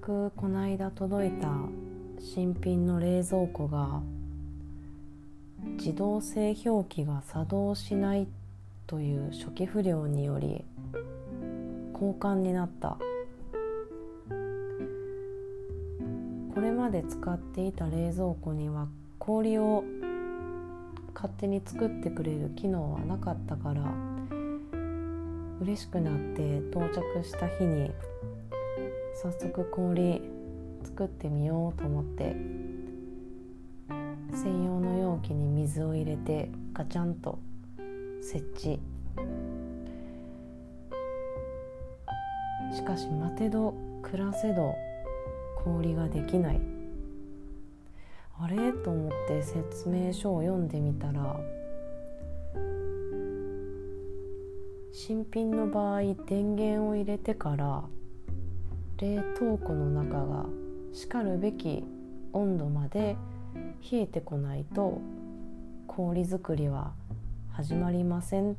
くこの間届いた新品の冷蔵庫が自動製氷機が作動しないという初期不良により交換になった。これまで使っていた冷蔵庫には氷を勝手に作ってくれる機能はなかったから嬉しくなって到着した日に早速氷作ってみようと思って専用の容器に水を入れてガチャンと設置。しかし待てど暮らせど氷ができない。あれ？と思って説明書を読んでみたら新品の場合電源を入れてから冷凍庫の中がしかるべき温度まで冷えてこないと氷作りは始まりませんっ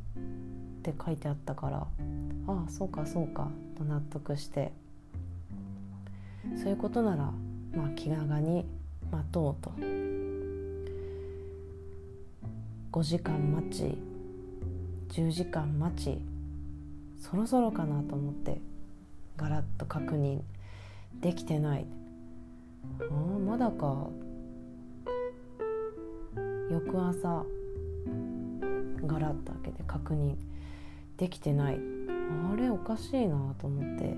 て書いてあったからああそうかそうかと納得してそういうことならまあ気長に待とうと。5時間待ち10時間待ちそろそろかなと思ってガラッと確認できてない。ああまだか。翌朝ガラッと開けて確認できてない。あれおかしいなと思って。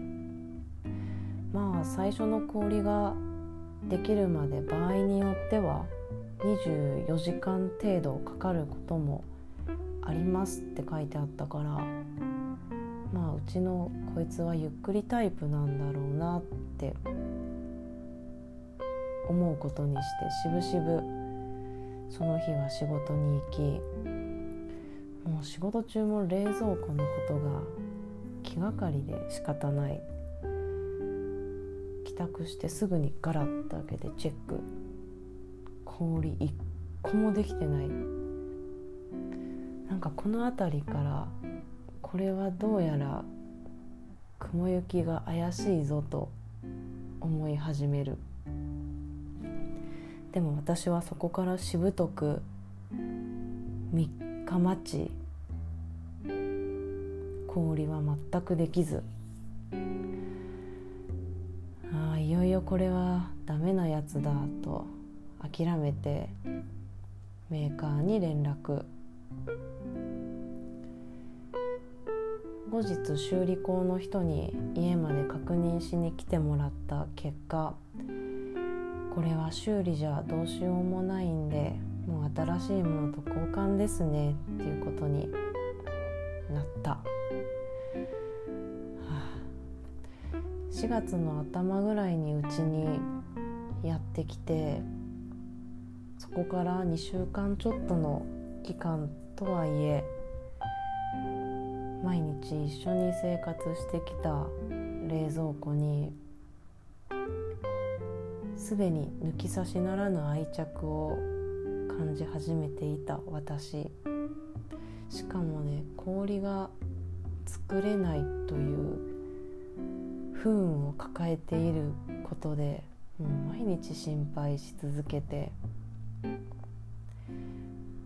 まあ最初の氷ができるまで場合によっては24時間程度かかることもありますって書いてあったからまあうちのこいつはゆっくりタイプなんだろうなって思うことにしてしぶしぶその日は仕事に行きもう仕事中も冷蔵庫のことが気がかりで仕方ない。帰宅してすぐにガラッと開けてチェック。氷一個もできてない。なんかこの辺りからこれはどうやら雲行きが怪しいぞと思い始める。でも私はそこからしぶとく3日待ち。氷は全くできず。ああいよいよこれはダメなやつだと諦めてメーカーに連絡後日修理工の人に家まで確認しに来てもらった結果これは修理じゃどうしようもないんでもう新しいものと交換ですねっていうことになった、はあ、4月の頭ぐらいにうちにやってきてそこから2週間ちょっとの期間とはいえ毎日一緒に生活してきた冷蔵庫にすでに抜き差しならぬ愛着を感じ始めていた私。しかもね氷が作れないという不運を抱えていることでもう毎日心配し続けて。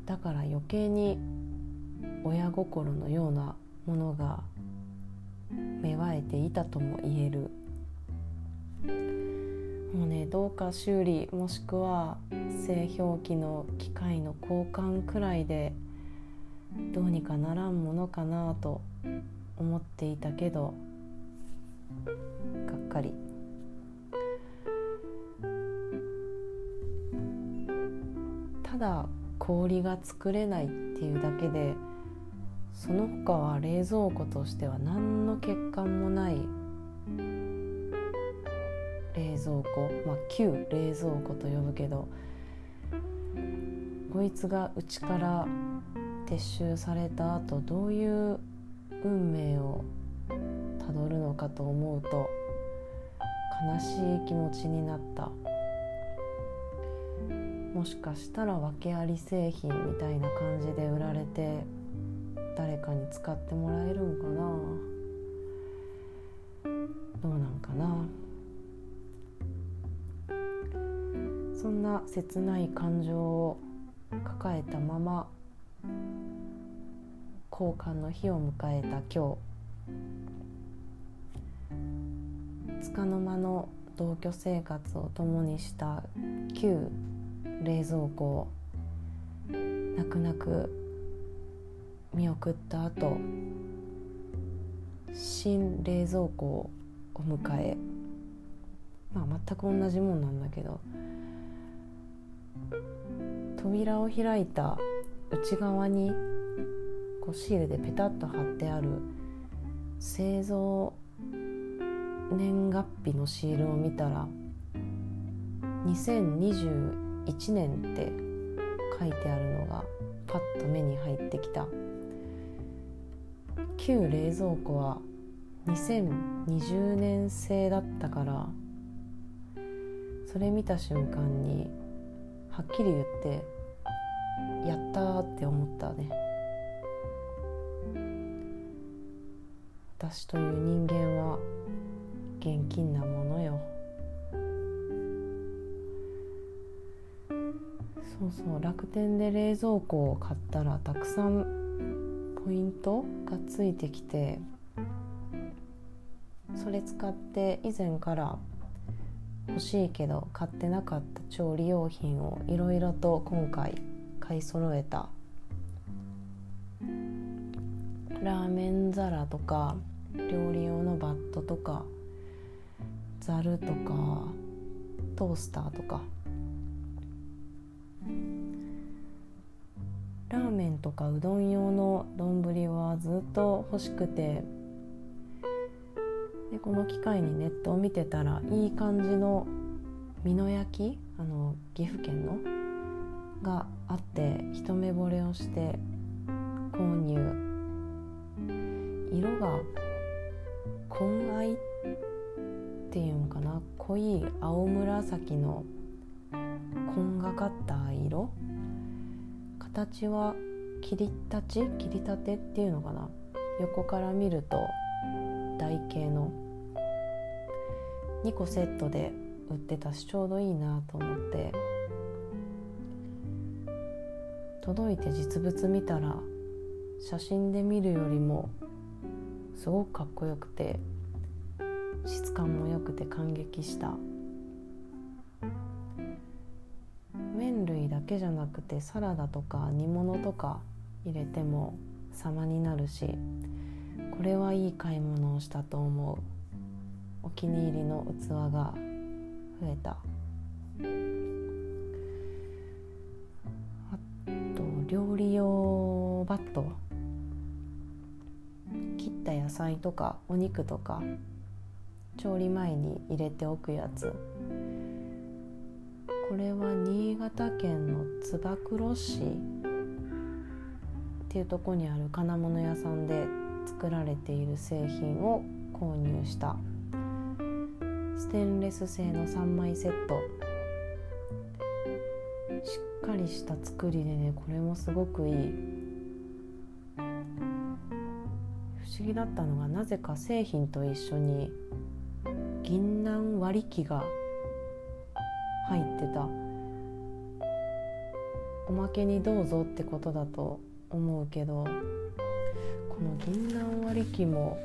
だから余計に親心のようなものが芽生えていたとも言える。もうねどうか修理もしくは製氷機の機械の交換くらいでどうにかならんものかなと思っていたけどがっかり。ただ氷が作れないっていうだけでその他は冷蔵庫としては何の欠陥もない冷蔵庫。まあ旧冷蔵庫と呼ぶけどこいつがうちから撤収された後どういう運命をたどるのかと思うと悲しい気持ちになった。もしかしたら訳あり製品みたいな感じで売られて誰かに使ってもらえるんかな？どうなんかな？そんな切ない感情を抱えたまま交換の日を迎えた今日。つかの間の同居生活を共にした旧冷蔵庫を泣く泣く見送った後新冷蔵庫を迎えまあ全く同じもんなんだけど扉を開いた内側にこうシールでペタッと貼ってある製造年月日のシールを見たら2021年って書いてあるのがパッと目に入ってきた。旧冷蔵庫は2020年製だったからそれ見た瞬間にはっきり言ってやったって思ったね。私という人間は現金なものよ。そうそう楽天で冷蔵庫を買ったらたくさんポイントがついてきてそれ使って以前から欲しいけど買ってなかった調理用品をいろいろと今回買い揃えた。ラーメン皿とか料理用のバットとかざるとかトースターとか。ラーメンとかうどん用の丼はずっと欲しくてでこの機会にネットを見てたらいい感じの美濃焼あの岐阜県のがあって一目惚れをして購入。色が紺藍っていうのかな？濃い青紫の紺がかった色？形は切り立ち切り立てっていうのかな？横から見ると台形の。2個セットで売ってたしちょうどいいなと思って。届いて実物見たら写真で見るよりもすごくかっこよくて質感も良くて感激した。麺類だけじゃなくてサラダとか煮物とか入れても様になるしこれはいい買い物をしたと思う。お気に入りの器が増えた。あと料理用バット。切った野菜とかお肉とか調理前に入れておくやつ。これは新潟県の燕市。っていうとこにある金物屋さんで作られている製品を購入したステンレス製の3枚セット。しっかりした作りでねこれもすごくいい。不思議だったのがなぜか製品と一緒に銀杏割り器が入ってた。おまけにどうぞってことだと思うけどこの銀杏割り器も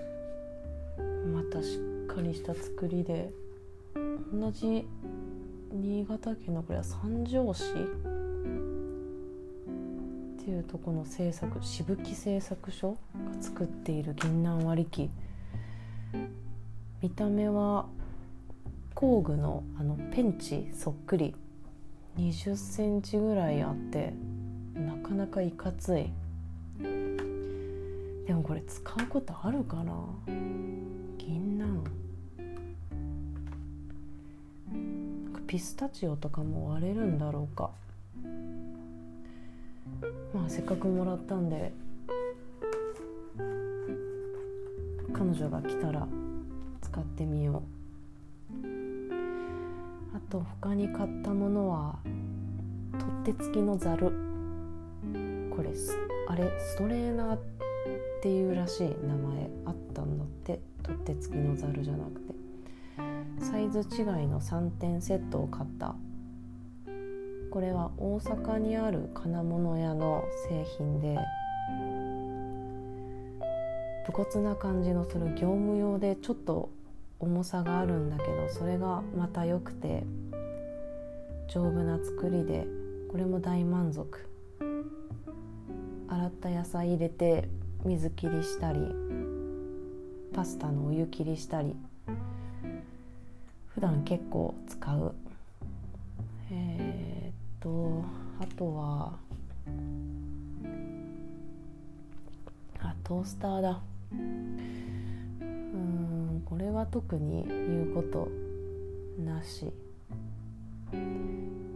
またしっかりした作りで同じ新潟県のこれは三条市っていうとこの製作しぶき製作所が作っている銀杏割り機。見た目は工具のあのペンチそっくり。20センチぐらいあってなかなかいかつい。でもこれ使うことあるかな？銀杏。ピスタチオとかも割れるんだろうか。まあせっかくもらったんで彼女が来たら使ってみよう。と他に買ったものは取っ手付きのざるこれあれストレーナーっていうらしい名前あったんだって。取っ手付きのざるじゃなくて。サイズ違いの3点セットを買った。これは大阪にある金物屋の製品で武骨な感じのする業務用でちょっと重さがあるんだけどそれがまた良くて丈夫な作りでこれも大満足。洗った野菜入れて水切りしたりパスタのお湯切りしたり。普段結構使う。えー、っとあとはあトースターだ。これは特に言うことなし。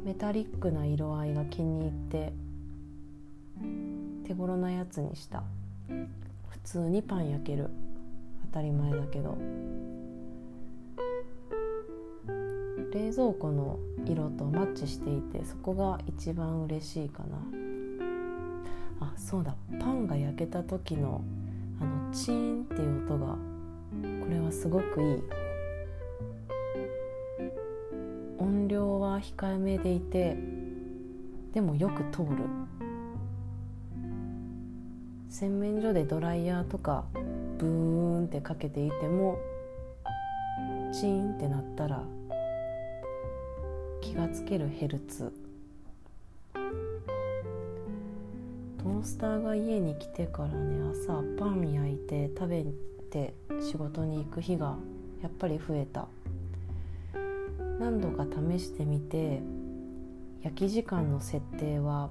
メタリックな色合いが気に入って手頃なやつにした。普通にパン焼ける。当たり前だけど。冷蔵庫の色とマッチしていてそこが一番嬉しいかな。あそうだ。パンが焼けた時のあのチーンっていう音がこれはすごくいい。音量は控えめでいてでもよく通る。洗面所でドライヤーとかブーンってかけていてもチーンってなったら気がつけるヘルツ。トースターが家に来てからね朝パン焼いて食べて仕事に行く日がやっぱり増えた。何度か試してみて焼き時間の設定は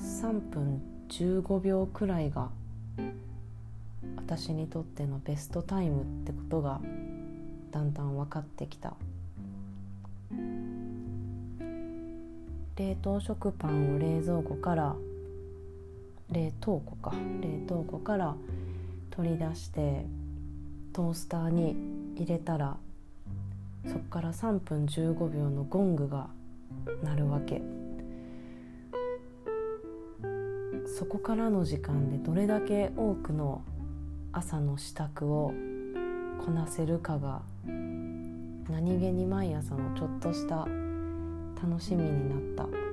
3分15秒くらいが私にとってのベストタイムってことがだんだん分かってきた。冷凍食パンを冷蔵庫から冷凍庫か冷凍庫から取り出してトースターに入れたらそこから3分15秒のゴングが鳴るわけ。そこからの時間でどれだけ多くの朝の支度をこなせるかが何気に毎朝のちょっとした楽しみになった。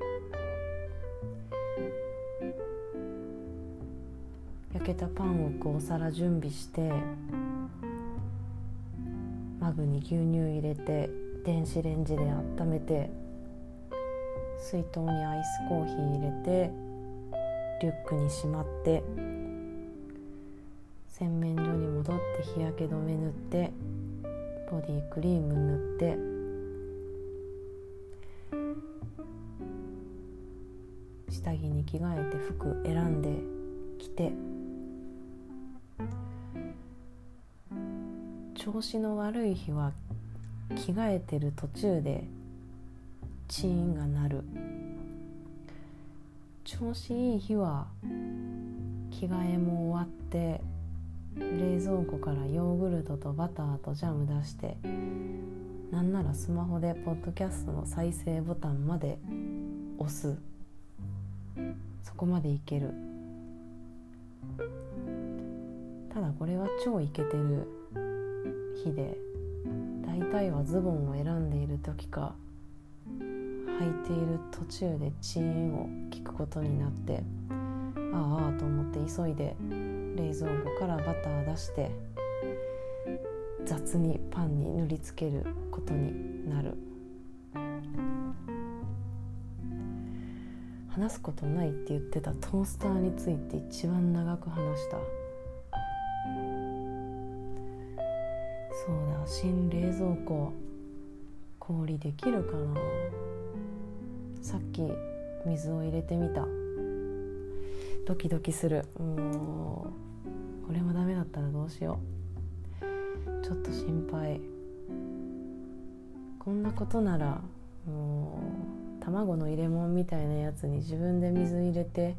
焼けたパンを置くお皿準備してマグに牛乳入れて電子レンジで温めて水筒にアイスコーヒー入れてリュックにしまって洗面所に戻って日焼け止め塗ってボディクリーム塗って下着に着替えて服選んで着て。調子の悪い日は着替えてる途中でチーンが鳴る。調子いい日は着替えも終わって冷蔵庫からヨーグルトとバターとジャム出してなんならスマホでポッドキャストの再生ボタンまで押す。そこまでいける。ただこれは超イケてる。日で大体はズボンを選んでいる時か履いている途中でチーンを聞くことになってああと思って急いで冷蔵庫からバター出して雑にパンに塗りつけることになる。話すことないって言ってたトースターについて一番長く話した。そうだ新冷蔵庫。氷できるかな。さっき水を入れてみた。ドキドキする。もうこれもダメだったらどうしよう。ちょっと心配。こんなことならもう卵の入れ物みたいなやつに自分で水入れて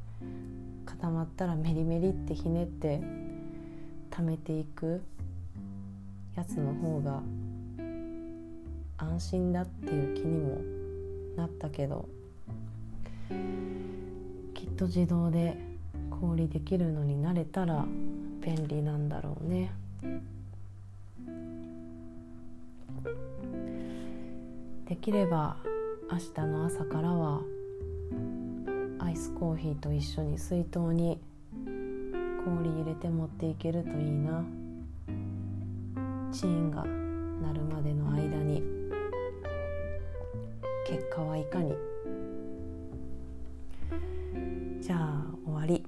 固まったらメリメリってひねって溜めていく。やつの方が安心だっていう気にもなったけどきっと自動で氷できるのに慣れたら便利なんだろうね。できれば明日の朝からはアイスコーヒーと一緒に水筒に氷入れて持っていけるといいなチーンがなるまでの間に結果はいかに。じゃあ終わり。